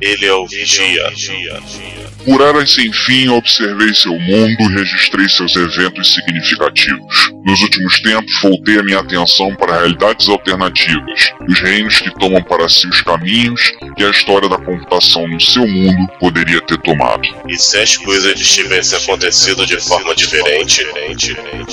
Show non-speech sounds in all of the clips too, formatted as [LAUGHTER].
Ele é o Vigia. Por eras sem fim, observei seu mundo e registrei seus eventos significativos. Nos últimos tempos, voltei a minha atenção para realidades alternativas, os reinos que tomam para si os caminhos que a história da computação no seu mundo poderia ter tomado. E se as coisas tivessem acontecido de forma diferente?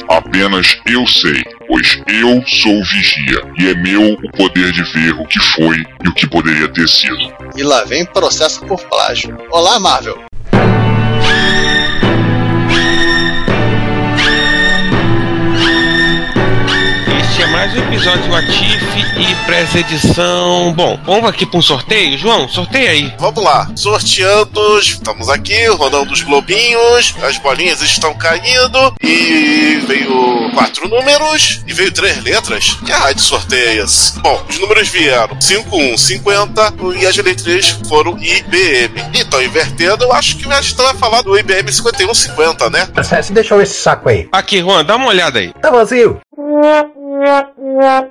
Apenas eu sei, pois eu sou o vigia, e é meu o poder de ver o que foi e o que poderia ter sido. E lá vem processo por plágio. Olá, Marvel! Mais um episódio do Atif e presta edição. Bom, vamos aqui para um sorteio. João, sorteia aí. Vamos lá, sorteando. Estamos aqui, rodando os globinhos, as bolinhas estão caindo e veio quatro números e veio três letras. Que raio de sorteio é? Bom, os números vieram 5150 e as letras foram IBM. Então, invertendo, eu acho que a gente vai falar do IBM 5150, né? Você deixou esse saco aí. Aqui, Juan, dá uma olhada aí. Tá vazio. Yeah, yeah,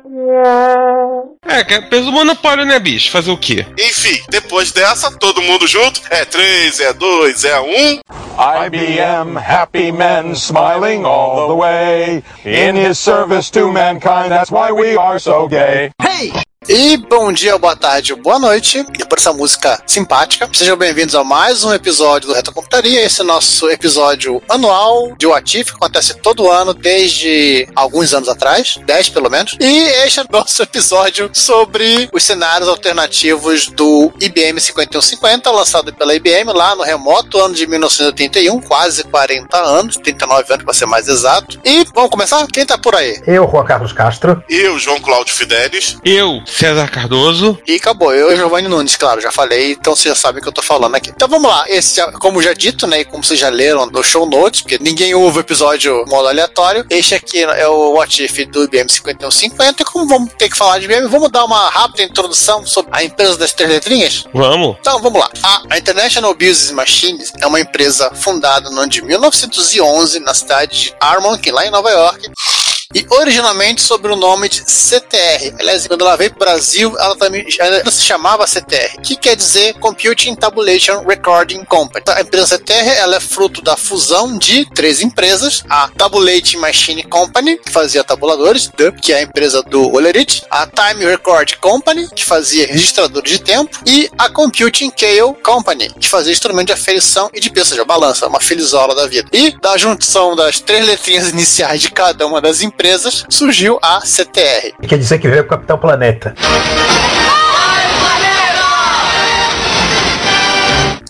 É, que é peso monopólio, né, bicho? Fazer o quê? Enfim, depois dessa, todo mundo junto. É 3, é 2, é 1. IBM, happy men smiling all the way. In his service to mankind, that's why we are so gay. Hey! E bom dia, boa tarde, boa noite. E por essa música simpática, sejam bem-vindos a mais um episódio do Retrocomputaria. Esse é nosso episódio anual de Watif, que acontece todo ano desde alguns anos atrás, 10 pelo menos. E este é o nosso episódio sobre os cenários alternativos do IBM 5150, lançado pela IBM lá no remoto ano de 1981, quase 40 anos, 39 anos para ser mais exato. E vamos começar? Quem tá por aí? Eu, Juan Carlos Castro. Eu, João Cláudio Fidelis. Eu, César Cardoso. E acabou. Eu e Giovanni Nunes, claro, já falei, então vocês já sabem o que eu tô falando aqui. Então vamos lá. Esse, como já dito, né, e como vocês já leram no show notes, porque ninguém ouve o episódio modo aleatório, este aqui é o What If do IBM 5150. E como vamos ter que falar de IBM, vamos dar uma rápida introdução sobre a empresa das três letrinhas? Vamos. Então vamos lá. A International Business Machines é uma empresa fundada no ano de 1911 na cidade de Armonk, lá em Nova York e originalmente sob o nome de CTR. Aliás, quando ela veio para o Brasil, ela também ela se chamava CTR, que quer dizer Computing Tabulation Recording Company. A empresa CTR ela é fruto da fusão de três empresas: a Tabulating Machine Company, que fazia tabuladores, que é a empresa do Olerite, a Time Record Company, que fazia registradores de tempo, e a Computing Scale Company, que fazia instrumento de aferição e de ou seja, balança, uma felizola da vida. E da junção das três letrinhas [LAUGHS] iniciais de cada uma das empresas, empresas, surgiu a CTR. Quer dizer que veio o Capitão Planeta.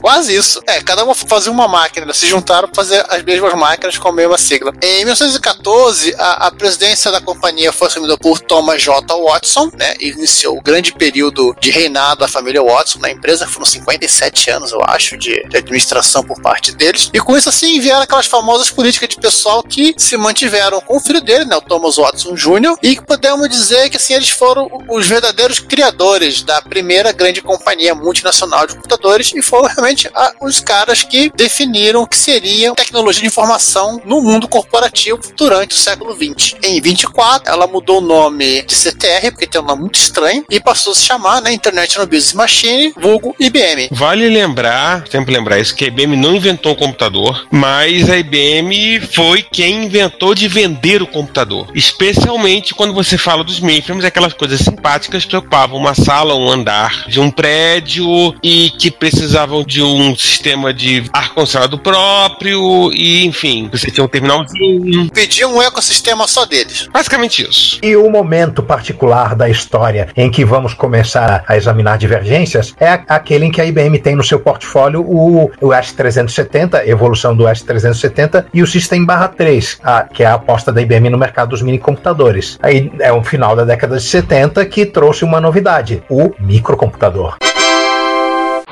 Quase isso. É, cada uma fazia uma máquina, se juntaram para fazer as mesmas máquinas com a mesma sigla. Em 1914, a, a presidência da companhia foi assumida por Thomas J. Watson, né? E iniciou o grande período de reinado da família Watson na empresa, foram 57 anos, eu acho, de, de administração por parte deles. E com isso, assim, vieram aquelas famosas políticas de pessoal que se mantiveram com o filho dele, né? O Thomas Watson Jr., e que podemos dizer que, assim, eles foram os verdadeiros criadores da primeira grande companhia multinacional de computadores e foram realmente a, os caras que definiram o que seria tecnologia de informação no mundo corporativo durante o século XX. Em 24, ela mudou o nome de CTR, porque tem um nome muito estranho, e passou a se chamar né, International Business Machine, vulgo IBM. Vale lembrar, sempre lembrar isso, que a IBM não inventou um computador, mas a IBM foi quem inventou de vender o computador. Especialmente quando você fala dos mainframes, aquelas coisas simpáticas que ocupavam uma sala, um andar de um prédio e que precisavam de de um sistema de ar-condicionado próprio e, enfim, você tinha um terminalzinho. Pediam um ecossistema só deles. Basicamente isso. E o momento particular da história em que vamos começar a examinar divergências é aquele em que a IBM tem no seu portfólio o, o S370, evolução do S370, e o System barra 3, a- que é a aposta da IBM no mercado dos minicomputadores. Aí é o final da década de 70 que trouxe uma novidade, o microcomputador.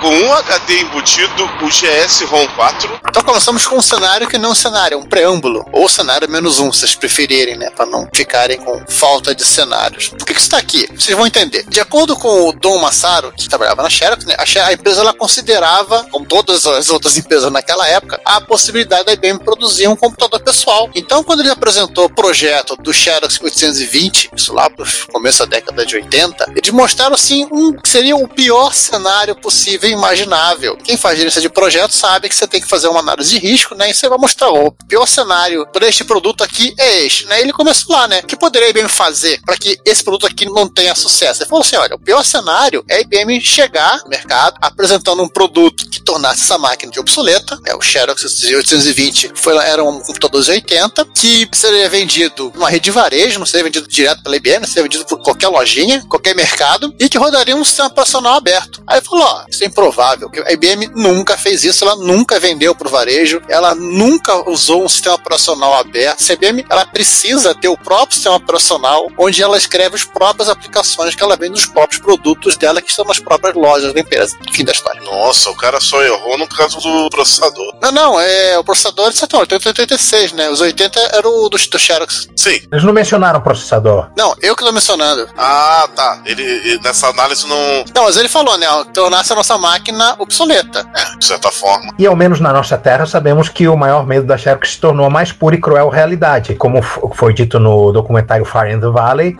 Com um HD embutido, o GS ROM 4. Então começamos com um cenário que não é um cenário, é um preâmbulo. Ou cenário menos um, se vocês preferirem, né? Pra não ficarem com falta de cenários. Por que, que isso tá aqui? Vocês vão entender. De acordo com o Dom Massaro, que trabalhava na Xerox, né? A, empresa ela considerava, como todas as outras empresas naquela época, a possibilidade da IBM produzir um computador pessoal. Então, quando ele apresentou o projeto do Xerox 820, isso lá pro começo da década de 80, eles mostraram assim um que seria o pior cenário possível imaginável. Quem faz gerência de projeto sabe que você tem que fazer uma análise de risco, né? E você vai mostrar o pior cenário para este produto aqui é este, né? Ele começou lá, né? O que poderia a IBM fazer para que esse produto aqui não tenha sucesso? Ele falou assim: olha, o pior cenário é a IBM chegar no mercado apresentando um produto que tornasse essa máquina de obsoleta, é o Xerox 820 foi, era um computador de 80 que seria vendido numa rede de varejo, não seria vendido direto pela IBM, seria vendido por qualquer lojinha, qualquer mercado e que rodaria um sistema operacional aberto. Aí ele falou: ó, isso é improvável, que a IBM nunca fez isso, ela nunca vendeu para o varejo, ela nunca usou um sistema operacional aberto. A IBM ela precisa ter o próprio sistema operacional onde ela escreve as próprias aplicações que ela vende nos próprios produtos dela que estão nas próprias lojas da empresa. Fim da história. Nossa, o cara só errou no caso do processador. Não, não, é o processador de 80, 86, né? Os 80 era o do, do Xerox. Sim. Eles não mencionaram processador. Não, eu que tô mencionando. Ah, tá. Ele, ele- nessa análise não. Não, mas ele falou, né? ó, Tornasse a nossa máquina obsoleta. De certa forma. E ao menos na nossa terra sabemos que o maior medo da Xerox se tornou a mais pura e cruel realidade. Como foi dito no documentário Fire in the Valley,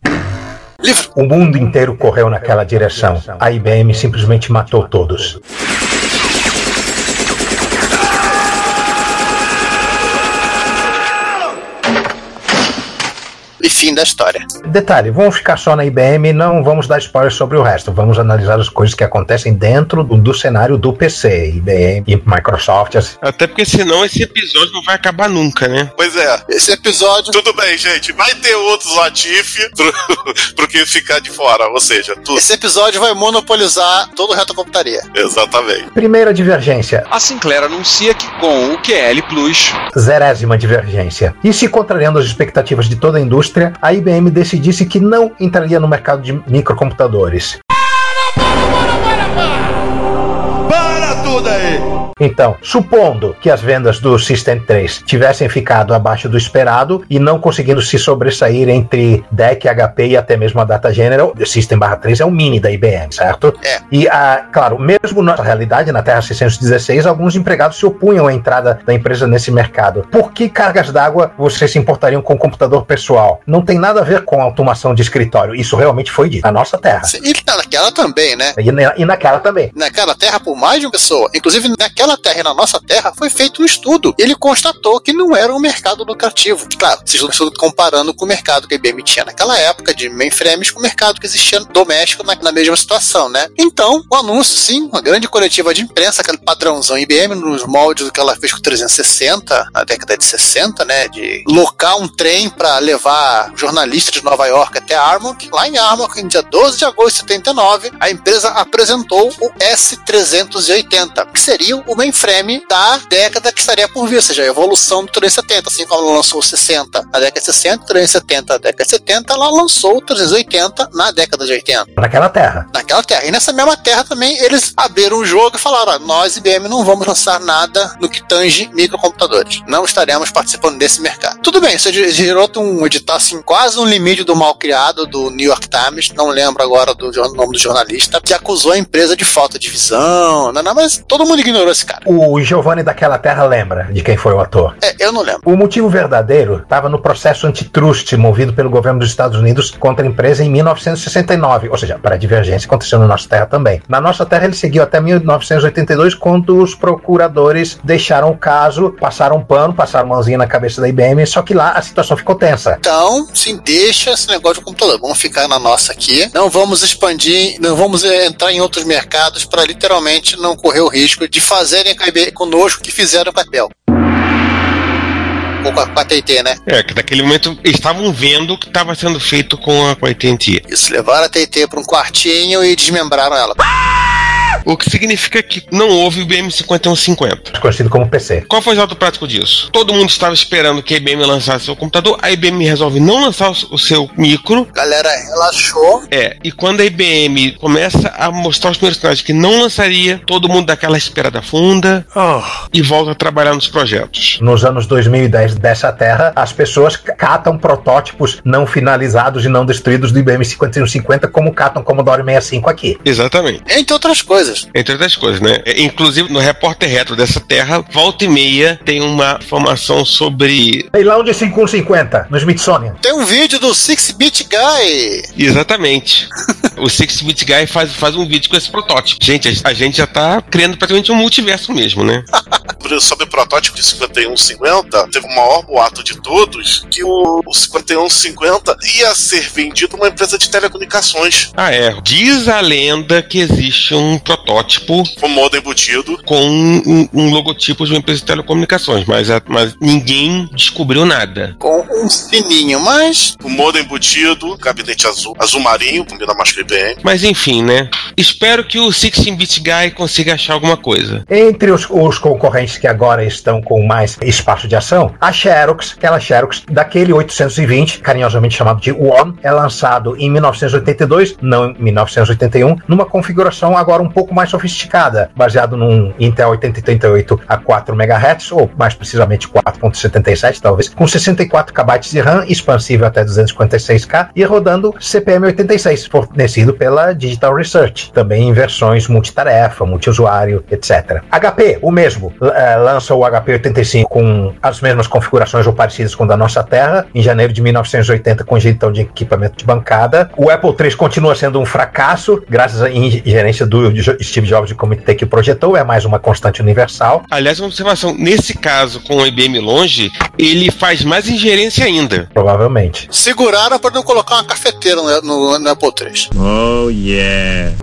Livre. o mundo inteiro correu naquela direção. A IBM simplesmente matou todos. E fim da história. Detalhe, vamos ficar só na IBM, não vamos dar spoilers sobre o resto. Vamos analisar as coisas que acontecem dentro do, do cenário do PC, IBM e Microsoft. assim. Até porque senão esse episódio não vai acabar nunca, né? Pois é. Esse episódio. Tudo bem, gente. Vai ter outros Latif pro, [LAUGHS] pro que ficar de fora. Ou seja, tudo. Esse episódio vai monopolizar todo o resto da computaria. Exatamente. Primeira divergência, A Sinclair anuncia que com o QL Plus zerésima divergência. E se contrariando as expectativas de toda a indústria, a IBM decidisse que não entraria no mercado de microcomputadores. Então, supondo que as vendas do System 3 tivessem ficado abaixo do esperado e não conseguindo se sobressair entre DEC, HP e até mesmo a Data General, o System barra 3 é o mini da IBM, certo? É. E, ah, claro, mesmo na realidade, na Terra 616, alguns empregados se opunham à entrada da empresa nesse mercado. Por que cargas d'água vocês se importariam com computador pessoal? Não tem nada a ver com automação de escritório. Isso realmente foi dito na nossa Terra. E naquela também, né? E, na- e naquela também. Naquela terra, por mais de uma pessoa, inclusive naquela terra e na nossa terra, foi feito um estudo. Ele constatou que não era um mercado lucrativo. Claro, vocês estão comparando com o mercado que a IBM tinha naquela época, de mainframes, com o mercado que existia doméstico na, na mesma situação, né? Então, o anúncio, sim, uma grande coletiva de imprensa, aquele padrãozão IBM, nos moldes do que ela fez com o 360, na década de 60, né? De locar um trem para levar jornalistas de Nova York até Armonk. Lá em Armonk, em dia 12 de agosto de 79, a empresa apresentou o S380, que seria o mainframe da década que estaria por vir, ou seja, a evolução do 370, assim como ela lançou o 60 na década de 60, o 370 na década de 70, ela lançou o 380 na década de 80 Naquela Terra. naquela terra. E nessa mesma terra também eles abriram o jogo e falaram: ó, nós, IBM, não vamos lançar nada no que tange microcomputadores. Não estaremos participando desse mercado. Tudo bem, isso gerou um edital assim, quase um limite do mal criado do New York Times, não lembro agora do nome do jornalista, que acusou a empresa de falta de visão. Não, não, mas todo mundo ignorou esse cara. O Giovanni daquela Terra lembra de quem foi o ator. É, eu não lembro. O motivo verdadeiro estava no processo antitrust movido pelo governo dos Estados Unidos contra a empresa em 1969, ou seja, para a divergência aconteceu na nossa terra também. Na nossa terra ele seguiu até 1982, quando os procuradores deixaram o caso, passaram pano, passaram mãozinha na cabeça da IBM, só que lá a situação ficou tensa. Então, sim, deixa esse negócio de computador. Vamos ficar na nossa aqui. Não vamos expandir, não vamos eh, entrar em outros mercados para literalmente não correr o risco de fazerem a conosco o que fizeram com a. Ou com a, com a TT, né? É, que naquele momento estavam vendo o que estava sendo feito com a, com a AT&T. Isso, levaram a TT para um quartinho e desmembraram ela. O que significa que não houve o IBM 5150. Conhecido como PC. Qual foi o resultado prático disso? Todo mundo estava esperando que a IBM lançasse seu computador, a IBM resolve não lançar o seu micro. Galera relaxou. É, e quando a IBM começa a mostrar os primeiros sinais que não lançaria, todo mundo dá aquela esperada funda e volta a trabalhar nos projetos. Nos anos 2010 dessa terra, as pessoas catam protótipos não finalizados e não destruídos do IBM 5150, como catam Commodore 65 aqui. Exatamente. Entre outras coisas. Entre outras coisas, né? É, Inclusive, no repórter retro dessa terra, volta e meia tem uma informação sobre. Leilão de 5150 no Smithsonian. Tem um vídeo do Six Bit Guy. Exatamente. [LAUGHS] o Six Bit Guy faz, faz um vídeo com esse protótipo. Gente, a, a gente já tá criando praticamente um multiverso mesmo, né? [LAUGHS] Sobre- Sobre o protótipo de 5150, teve o maior boato de todos que o, o 5150 ia ser vendido a uma empresa de telecomunicações, Ah, é. Diz a lenda que existe um protótipo com modem embutido. com um, um logotipo de uma empresa de telecomunicações, mas, mas ninguém descobriu nada. Com um sininho, mas. O modem embutido, gabinete azul, azul marinho, combina mais com IBM. Mas enfim, né? Espero que o 16-bit guy consiga achar alguma coisa. Entre os, os concorrentes que agora estão com mais espaço de ação, a Xerox, aquela Xerox daquele 820, carinhosamente chamado de One, é lançado em 1982, não em 1981, numa configuração agora um pouco mais sofisticada, baseado num Intel 8088 a 4 MHz, ou mais precisamente 4.77 talvez, com 64 KB de RAM, expansível até 256K e rodando CPM86, fornecido pela Digital Research, também em versões multitarefa, multiusuário, etc. HP, o mesmo, eh, lança o HP 85 com as mesmas configurações ou parecidas com da nossa Terra, em janeiro de 1980, com injetão de equipamento de bancada. O Apple III continua sendo um fracasso, graças à ingerência do Steve Jobs de comitê que projetou, é mais uma constante universal. Aliás, uma observação: nesse caso, com o IBM longe, ele faz mais ingerência ainda. Provavelmente. Seguraram para não colocar uma cafeteira no, no, no Apple III.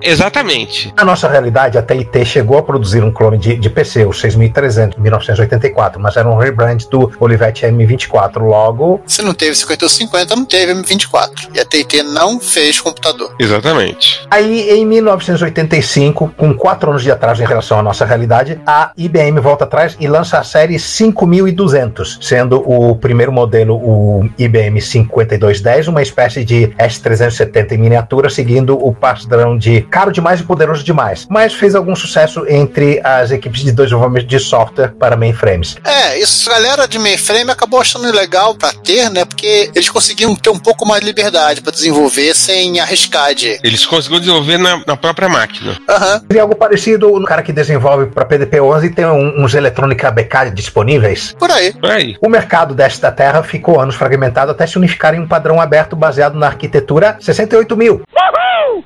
Exatamente. Na nossa realidade, a TIT chegou a produzir um clone de, de PC, o 6300, em 1984, mas era um rebrand do Olivetti M24. Logo, Se não teve 5150, não teve M24. E a TT não fez computador. Exatamente. Aí, em 1985, com quatro anos de atraso em relação à nossa realidade, a IBM volta atrás e lança a série 5200, sendo o primeiro modelo o IBM 5210, uma espécie de S370 em miniatura, seguindo o padrão de caro demais e poderoso demais, mas fez algum sucesso entre as equipes de desenvolvimento de software para mainframes. É, isso a galera de mainframe acabou achando legal pra ter, né? Porque eles conseguiam ter um pouco mais de liberdade pra desenvolver sem arriscar de. Eles conseguiram desenvolver na, na própria máquina. Aham. Seria algo parecido no cara que desenvolve para PDP-11 tem um- uns eletrônica BK disponíveis. Por aí. Por aí. O mercado desta terra ficou anos fragmentado até se unificar em um padrão aberto baseado na arquitetura 68000.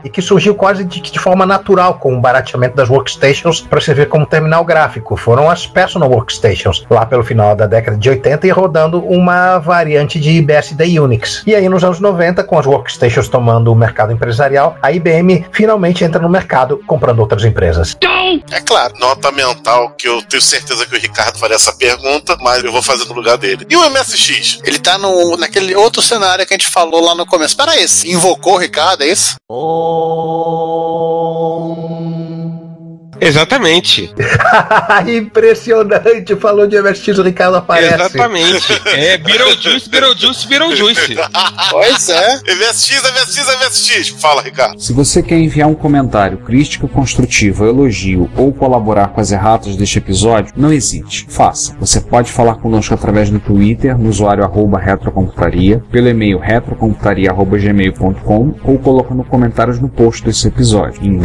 E que surgiu quase de, de forma natural com o barateamento das workstations para servir como terminal gráfico. Foram as personal workstations, lá pelo final da década de 80 e rodando uma variante de BSD Unix. E aí nos anos 90, com as workstations tomando o mercado empresarial, a IBM finalmente entra no mercado comprando outras empresas. É claro. Nota mental que eu tenho certeza que o Ricardo faria essa pergunta, mas eu vou fazer no lugar dele. E o MSX? Ele tá no, naquele outro cenário que a gente falou lá no começo. Pera aí, você invocou o Ricardo, é isso? Exatamente. [LAUGHS] Impressionante, falou de MSX, o Ricardo aparece. Exatamente. [LAUGHS] É Beetlejuice, [LAUGHS] Beetlejuice, Beetlejuice. Pois é. MSX, MSX, MSX. Fala, Ricardo. Se você quer enviar um comentário crítico, construtivo, elogio ou colaborar com as erratas deste episódio, não hesite, faça. Você pode falar conosco através do Twitter, no usuário arroba retrocomputaria, pelo e-mail retrocomputaria.gmail.com ou colocando comentários no post desse episódio em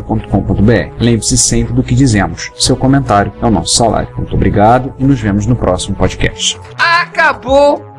www.retrocomputaria.com.br. Lembre-se sempre do que dizemos. Seu comentário é o nosso salário. Muito obrigado e nos vemos no próximo podcast. Acabou!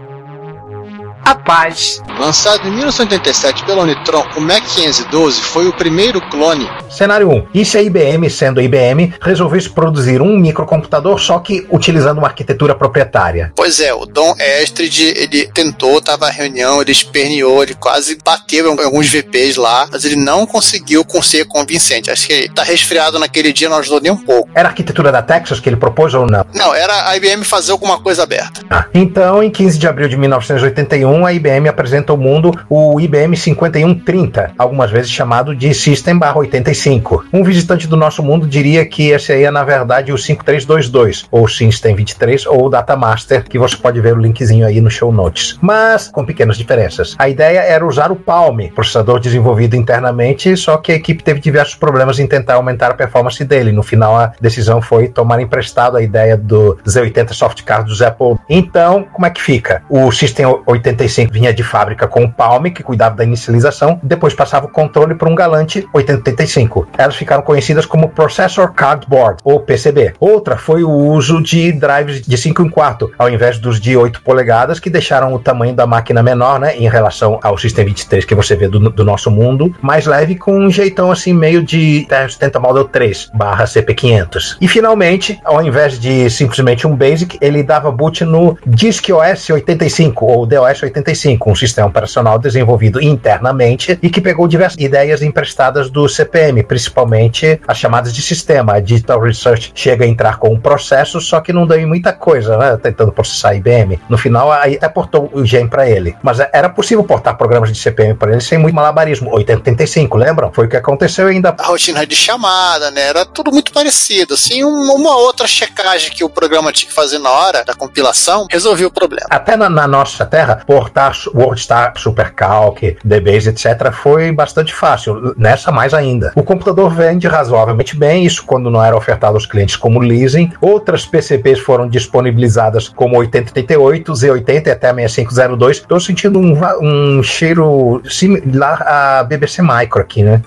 A paz. Lançado em 1987 pela Unitron, o Mac 512 foi o primeiro clone. Cenário 1. E se a IBM, sendo a IBM, resolvesse produzir um microcomputador só que utilizando uma arquitetura proprietária? Pois é, o Don Estrid, ele tentou, tava na reunião, ele esperneou, ele quase bateu em alguns VPs lá, mas ele não conseguiu ser convincente. Acho que ele tá resfriado naquele dia, não ajudou nem um pouco. Era a arquitetura da Texas que ele propôs ou não? Não, era a IBM fazer alguma coisa aberta. Ah, então, em 15 de abril de 1981, a IBM apresenta ao mundo o IBM 5130, algumas vezes chamado de System 85. Um visitante do nosso mundo diria que esse aí é, na verdade, o 5322, ou System 23, ou Data Master, que você pode ver o linkzinho aí no show notes. Mas com pequenas diferenças. A ideia era usar o Palm, processador desenvolvido internamente, só que a equipe teve diversos problemas em tentar aumentar a performance dele. No final, a decisão foi tomar emprestado a ideia do Z80 Soft Card dos Apple. Então, como é que fica? O System 85 vinha de fábrica com o Palm, que cuidava da inicialização, depois passava o controle para um galante 8085. Elas ficaram conhecidas como Processor Cardboard, ou PCB. Outra foi o uso de drives de 5 em 4, ao invés dos de 8 polegadas, que deixaram o tamanho da máquina menor, né, em relação ao System 23 que você vê do, do nosso mundo, mais leve com um jeitão assim meio de TR-70 Model 3 barra CP500. E finalmente, ao invés de simplesmente um BASIC, ele dava boot no Disk OS 85 ou DOS 85, um sistema operacional desenvolvido internamente e que pegou diversas ideias emprestadas do CPM, principalmente as chamadas de sistema. A Digital Research chega a entrar com um processo, só que não deu em muita coisa, né? Tentando processar IBM. No final, aí até portou o GEM para ele. Mas era possível portar programas de CPM para ele sem muito malabarismo. 8085, lembram? Foi o que aconteceu ainda. A rotina de chamada, né? Era tudo muito parecido. Assim, um, uma outra checagem que o programa tinha que fazer na hora da compilação resolvia o problema. Até na, na nossa terra, portar WordStar, SuperCalc, DBase, etc., foi bastante fácil. Nessa, mais ainda. O computador vende razoavelmente bem, isso quando não era ofertado aos clientes como leasing. Outras PCBs foram disponibilizadas como 8088, Z80 e até 6502. Estou sentindo um, um cheiro similar à BBC Micro aqui, né?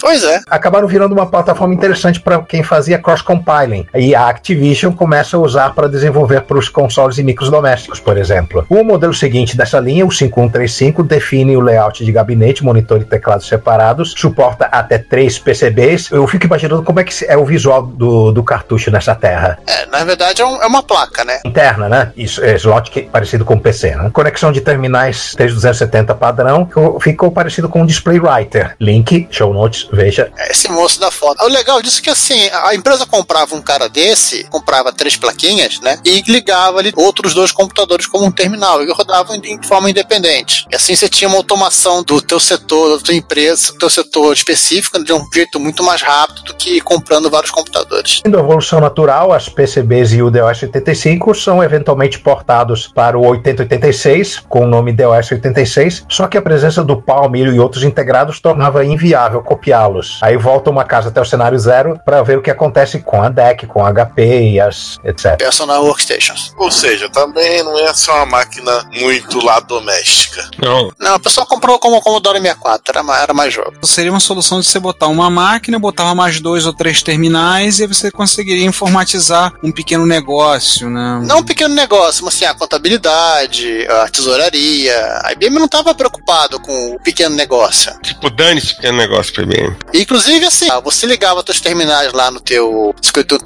Pois é. Acabaram virando uma plataforma interessante para quem fazia cross-compiling. E a Activision começa a usar para desenvolver para os consoles e micros domésticos, por exemplo. O modelo seguinte dessa linha, o 5135, define o layout de gabinete, monitor e teclados separados, suporta até três PCBs. Eu fico imaginando como é que é o visual do, do cartucho nessa terra. É, na verdade é, um, é uma placa, né? Interna, né? Isso, é slot que, parecido com PC, né? Conexão de terminais 3270 padrão, ficou parecido com um display writer. Link, show notes, veja. Esse moço da foto. O legal disso é que assim, a empresa comprava um cara desse, comprava três plaquinhas, né? E ligava ali outros dois computadores como um terminal e rodavam de forma independente. E assim você tinha uma automação do teu setor, da tua empresa, do teu setor específico de um jeito muito mais rápido do que comprando vários computadores. Indo evolução natural, as PCBs e o DOS 85 são eventualmente portados para o 8086 com o nome DOS 86, só que a presença do Palm e outros integrados tornava inviável copiá-los. Aí volta uma casa até o cenário zero para ver o que acontece com a DEC, com a HP e as etc. Personal Workstations. Ou seja, também não é só uma máquina muito lá doméstica. Não. Não, a pessoa comprou como o Commodore 64, era, mais- era mais jogo. Seria uma solução de você botar uma máquina, botava mais dois ou três terminais e aí você conseguiria informatizar um pequeno negócio, né? Não um pequeno negócio, mas assim, a contabilidade, a tesouraria. A IBM não estava preocupado com o pequeno negócio. Tipo, dane-se pequeno negócio pra Inclusive, assim, você ligava teus terminais lá no teu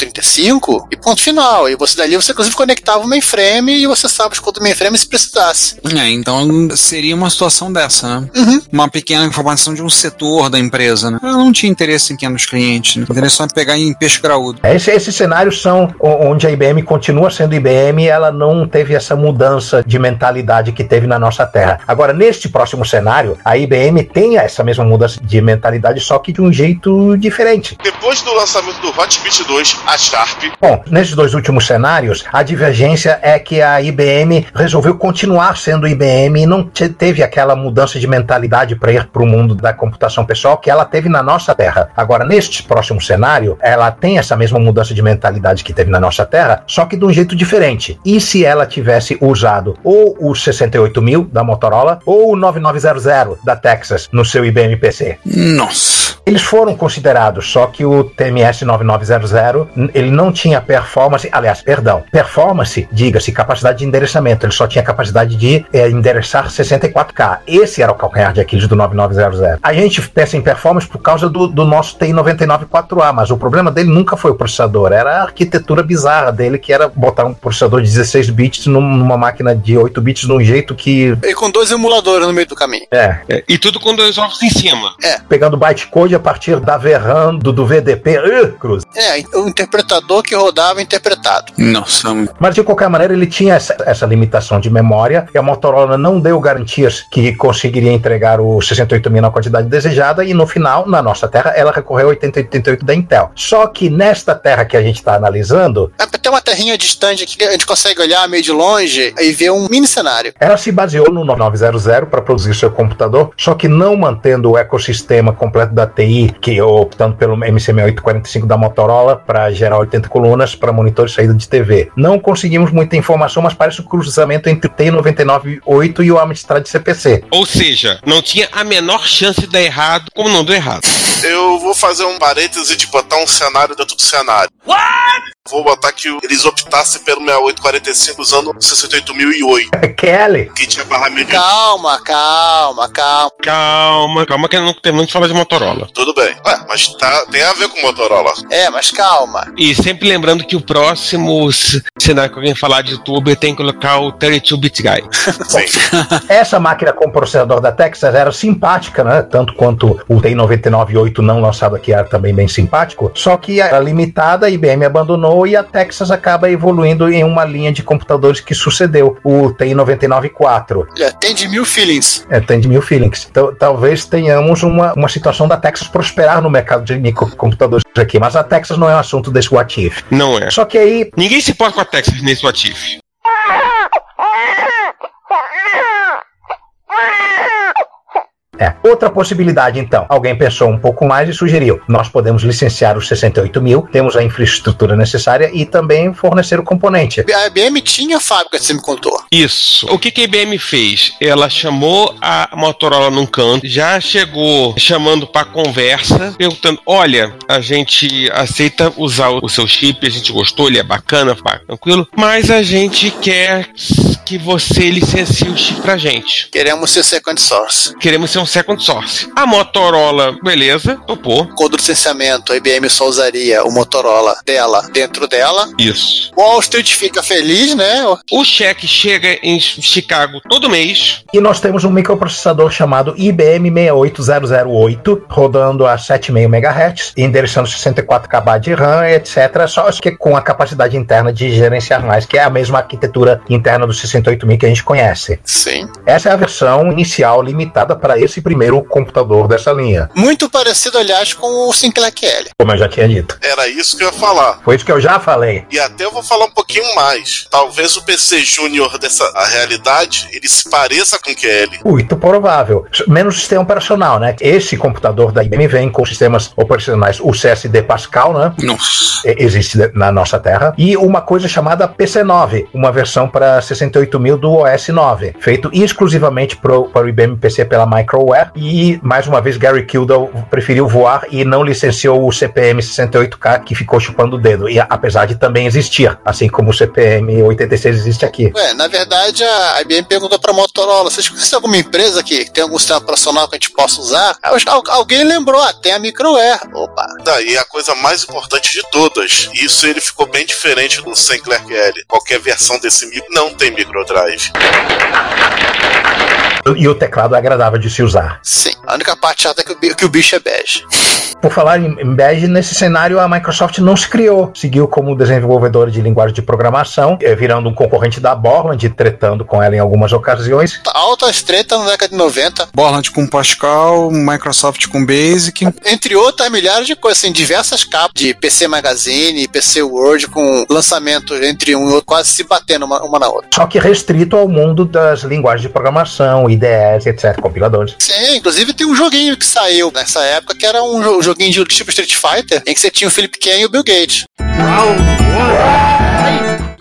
5135 e ponto final. E você dali, você inclusive conectava o mainframe e você sabe escuta o mainframe se precisasse. É, então seria uma situação dessa, né? Uma pequena informação de um setor da empresa, né? Ela não tinha interesse em pequenos clientes, né? Interesse só em pegar em peixe graúdo. Esse- esses cenários são onde a IBM continua sendo IBM e ela não teve essa mudança de mentalidade que teve na nossa terra. Agora, neste próximo cenário, a IBM tem essa mesma mudança de mentalidade, só que de um jeito diferente. Depois do lançamento do Hotbit 2, a Sharp Bom, nesses dois últimos cenários, a divergência é que a IBM resolveu continuar sendo IBM e não te- teve aquela mudança de mentalidade para ir para o mundo da computação pessoal que ela teve na nossa terra. Agora, neste próximo cenário, ela tem essa mesma mudança de mentalidade que teve na nossa terra, só que de um jeito diferente. E se ela tivesse usado ou o 68000 da Motorola ou o 9900 da Texas no seu IBM PC? Nossa. Eles foram considerados, só que o TMS 9900 n- ele não tinha performance, aliás, perdão, performance, diga-se, capacidade de endereçamento, ele só tinha capacidade de eh, endereçar 64K. Esse era o calcanhar de Aquiles do 9900. A gente pensa em performance por causa do, do nosso TI 994A, mas o problema dele nunca foi o processador, era a arquitetura bizarra dele, que era botar um processador de 16 bits num- numa máquina de 8 bits de um jeito que. E com dois emuladores no meio do caminho. É, É, e tudo com dois ovos em cima. pegando bytecode a partir da VRAM, do, VDP. Uh, cruz. É, o interpretador que rodava interpretado. Nossa, Mas de qualquer maneira ele tinha essa, essa limitação de memória e a Motorola não deu garantias que conseguiria entregar o 68 mil na quantidade desejada e no final, na nossa terra, ela recorreu ao 8088 da Intel. Só que nesta terra que a gente está analisando, É, Tem uma terrinha distante aqui que a gente consegue olhar meio de longe e ver um mini cenário. ela se baseou no 9900 para produzir seu computador, só que não mantendo o ecossistema completo da TI, que optando pelo MC6845 da Motorola para gerar 80 colunas para monitor de saída de TV. Não conseguimos muita informação, mas parece o cruzamento entre o TI-998 e o Amstrad CPC. Ou seja, não tinha a menor chance de dar errado, como não deu errado. Eu vou fazer um parêntese de botar um cenário dentro do cenário. Vou botar que eles optassem pelo 6845 usando o 68008, Kelly, que tinha barramento. Calma, calma, calma. Calma, calma que eu não terminamos de falar de Motorola. Tudo bem. Ué, mas tá, tem a ver com Motorola. É, mas calma. E sempre lembrando que o próximo cenário que alguém falar de YouTube tem que colocar o 32-bit guy. [LAUGHS] Sim. [LAUGHS] essa máquina com processador da Texas era simpática, né? Tanto quanto o TI-998 não lançado aqui era também bem simpático, só que era limitada, a IBM abandonou e a Texas acaba evoluindo em uma linha de computadores que sucedeu o TI-994. Olha, tem de mil feelings. É, tem de mil feelings. Então, talvez tenhamos uma, uma situação da Texas prosperar no mercado de microcomputadores aqui, mas a Texas não é um assunto desse What If. Não é. Só que aí Ninguém se importa com a Texas nesse Watif. É. Outra possibilidade, então. Alguém pensou um pouco mais e sugeriu: nós podemos licenciar os 68 mil, temos a infraestrutura necessária e também fornecer o componente. A IBM tinha fábrica de semicondutor. Isso. O que, que a IBM fez? Ela chamou a Motorola num canto, já chegou chamando para conversa, perguntando: olha, a gente aceita usar o seu chip, a gente gostou, ele é bacana, pá, tranquilo, mas a gente quer que você licencie o chip pra gente. Queremos ser second source. Queremos ser um second source. A Motorola, beleza, topou. Quando o licenciamento, a IBM só usaria o Motorola dela dentro dela. Isso. Wall Street fica feliz, né? O cheque chega em Chicago todo mês. E nós temos um microprocessador chamado IBM 68008, rodando a 7,5 MHz, endereçando 64 KB de RAM, etc. Só que com a capacidade interna de gerenciar mais, que é a mesma arquitetura interna do 68000 que a gente conhece. Sim. Essa é a versão inicial limitada para esse primeiro computador dessa linha, Muito parecido, aliás, com o Sinclair QL. como eu já tinha dito. Era isso que eu ia falar. Foi isso que eu já falei. E até eu vou falar um pouquinho mais. Talvez o PC Júnior dessa a realidade, ele se pareça com o QL. Muito provável. Menos sistema operacional, né? Esse computador da IBM vem com sistemas operacionais, o CSD Pascal, né? Nossa. Existe na nossa terra. E uma coisa chamada PC9, uma versão para 68000 do OS 9, feito exclusivamente pro, para o IBM PC pela Microware. E, mais uma vez, Gary Kildall preferiu voar e não licenciou o CPM 68K, que ficou chupando o dedo. E apesar de também existir, assim como o CPM 86 existe aqui. Ué, na verdade, a IBM perguntou pra Motorola: vocês conhecem alguma empresa que tem algum sistema operacional que a gente possa usar? Alguém lembrou, ah, tem a Microware. Opa. Daí a coisa mais importante de todas. Isso ele ficou bem diferente do Sinclair QL. Qualquer versão desse micro não tem microdrive. E o teclado é agradável de se usar. Sim. A única parte chata é que o, bi- que o bicho é bege. Por falar em bege, nesse cenário a Microsoft não se criou. Seguiu como desenvolvedora de linguagem de programação, eh, virando um concorrente da Borland, tretando com ela em algumas ocasiões. Altas treta na década de 90. Borland com Pascal, Microsoft com Basic. Entre outras milhares de coisas, assim, diversas capas de PC Magazine, PC Word, com lançamentos entre um e outro, quase se batendo uma, uma na outra. Só que restrito ao mundo das linguagens de programação, IDEs, etc., compiladores. Sim, inclusive tem um joguinho que saiu nessa época que era um jo- joguinho de tipo Street Fighter, em que você tinha o Philip Ken e o Bill Gates.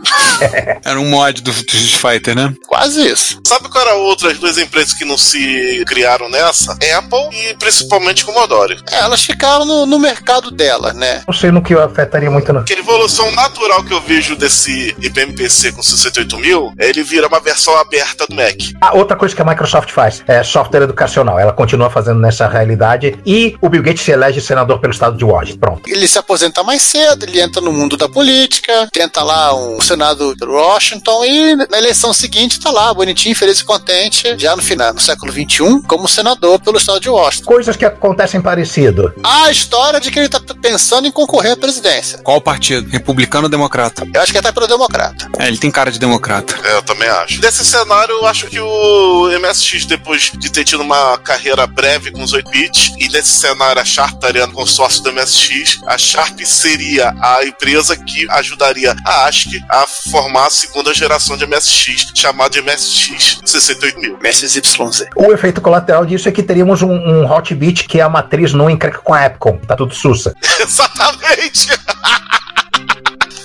[LAUGHS] Era um mod do, do Street Fighter, né? Quase isso. Sabe qual era outras duas empresas que não se criaram nessa? Apple e principalmente Commodore. É, elas ficaram no, no mercado delas, né? Não sei no que afetaria muito, não. Aquela evolução natural que eu vejo desse IBM PC com 68 mil é ele vira uma versão aberta do Mac. Ah, outra coisa que a Microsoft faz é software educacional. Ela continua fazendo nessa realidade e o Bill Gates se elege senador pelo estado de Washington. Pronto. Ele se aposenta mais cedo, ele entra no mundo da política, tenta lá um senado pelo Washington e na eleição seguinte tá lá, bonitinho, feliz e contente, já no final, no século XXI, como senador pelo estado de Washington. Coisas que acontecem parecido. A história de que ele tá pensando em concorrer à presidência. Qual partido? Republicano ou democrata? Eu acho que é até pelo democrata. É, ele tem cara de democrata. É, eu também acho. Desse cenário, eu acho que o MSX, depois de ter tido uma carreira breve com os 8 bits, e nesse cenário a Sharp estaria no consórcio do MSX, a Sharp seria a empresa que ajudaria a ASCII a formar a segunda geração de MSX, chamada de MSX 68000. MSYZ. O efeito colateral disso é que teríamos um, um hot bit que a matriz não encrenca com a Epcom. Tá tudo sussa. [LAUGHS] Exatamente! [LAUGHS]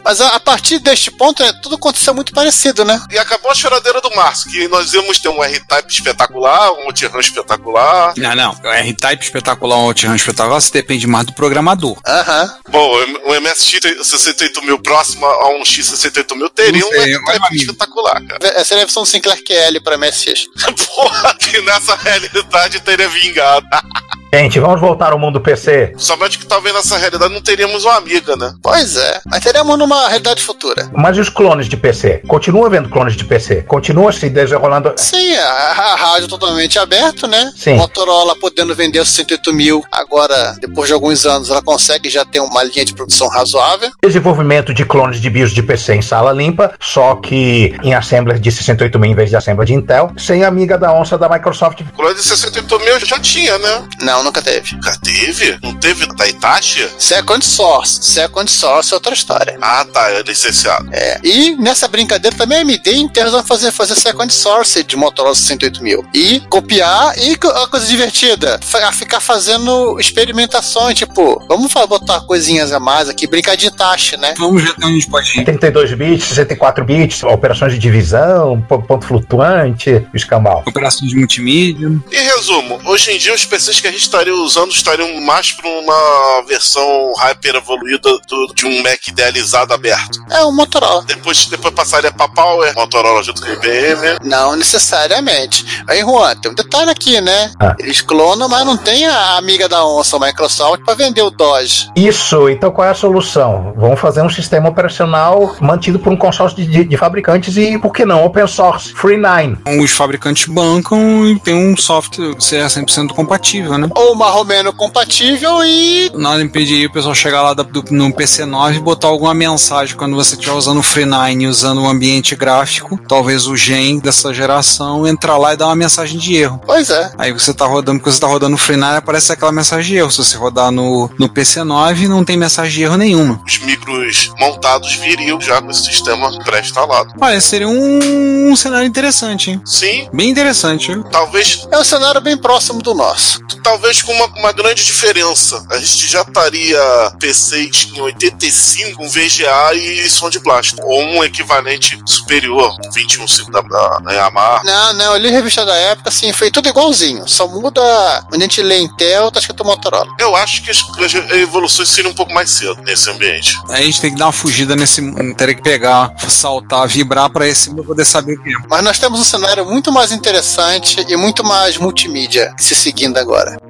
Mas a, a partir deste ponto, é, tudo aconteceu muito parecido, né? E acabou a choradeira do Márcio, que nós íamos ter um R-Type espetacular, um OutRun espetacular. Não, não. O R-Type espetacular ou OutRun espetacular, você depende mais do programador. Aham. Bom, o MSX 68000 próximo a um X68000 teria um R-Type espetacular, cara. Essa é a versão Sinclair QL para MSX. [LAUGHS] Porra, que nessa realidade teria vingado. [LAUGHS] Gente, vamos voltar ao mundo PC. Somente que talvez nessa realidade não teríamos uma amiga, né? Pois é, mas teremos numa realidade futura. Mas e os clones de PC? Continua havendo clones de PC? Continua se desenrolando. Sim, a, a rádio totalmente aberto, né? Sim. Motorola podendo vender os 68 mil. Agora, depois de alguns anos, ela consegue já ter uma linha de produção razoável. Desenvolvimento de clones de BIOS de PC em sala limpa, só que em assembler de 68 mil em vez de assembler de Intel, sem amiga da onça da Microsoft. Clone de 68 mil já tinha, né? Não, nunca teve. Já teve? Não teve da Itachi? Second Source. Second Source é outra história. Ah, tá, é licenciado. É. E nessa brincadeira também a AMD vão fazer, fazer Second Source de Motorola 68 mil. E copiar e a coisa divertida. Ficar fazendo experimentações, tipo, vamos botar coisinhas a mais aqui, brincar de taxa, né? Vamos ver até onde a gente pode ir. 32 bits, 64 bits, operações de divisão, po- ponto flutuante, escambau. Operações de multimídia. Em resumo, hoje em dia os PCs que a gente estaria usando estariam mais para uma versão hyper evoluída do- de um Mac idealizado aberto. É o Motorola. Depois, depois passaria para Power, Motorola junto com a IBM. Não necessariamente. Aí, Juan, tem um detalhe aqui, né? Ah. Eles clonam, mas não tem a amiga da onça, a Microsoft, pra vender o Dodge. Isso, então qual é a solução? Vamos fazer um sistema operacional mantido por um consórcio de, de- de fabricantes e, por que não, open source, Free Nine. Os fabricantes bancam e tem um software que é 100% compatível, né? Ou marromeno compatível e. Nada impedir o pessoal chegar lá da- do- no PC9 e botar alguma mensagem quando você estiver usando o Free9 usando um ambiente gráfico, talvez o gen dessa geração, entrar lá e dar uma mensagem de erro. Pois é. Aí você tá rodando, porque você tá rodando o Free9, aparece aquela mensagem de erro. Se você rodar no, no PC9, não tem mensagem de erro nenhuma. Os micros montados viriam já com esse sistema pré-instalado. Olha, seria um, um cenário interessante, hein? Sim, Bem interessante. viu? talvez É um cenário bem próximo do nosso. talvez com uma, uma grande diferença. A gente já estaria PCs em 85 com VGA e som de plástico. Ou um equivalente superior, 21 da, da, da Yamaha. Não, não, eu li a revista da época, assim, foi tudo igualzinho. Só muda. Quando a gente lê Intel, tá escrito Motorola. Eu acho que as, as evoluções seriam um pouco mais cedo nesse ambiente. Aí a gente tem que dar uma fugida nesse. Teria que pegar, saltar, vibrar pra esse pra poder saber o que é. Mas nós temos um cenário muito mais interessante e muito mais multimídia se seguindo agora.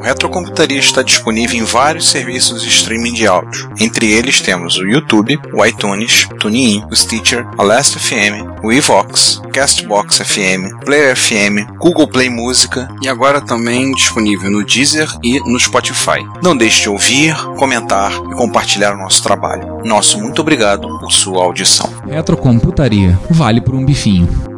O Retrocomputaria está disponível em vários serviços de streaming de áudio. Entre eles temos o YouTube, o iTunes, TuneIn, o Stitcher, a Last FM, o Evox, Castbox FM, Player FM, Google Play Música E agora também disponível no Deezer e no Spotify. Não deixe de ouvir, comentar e compartilhar o nosso trabalho. Nosso muito obrigado por sua audição. Retrocomputaria vale por um bifinho.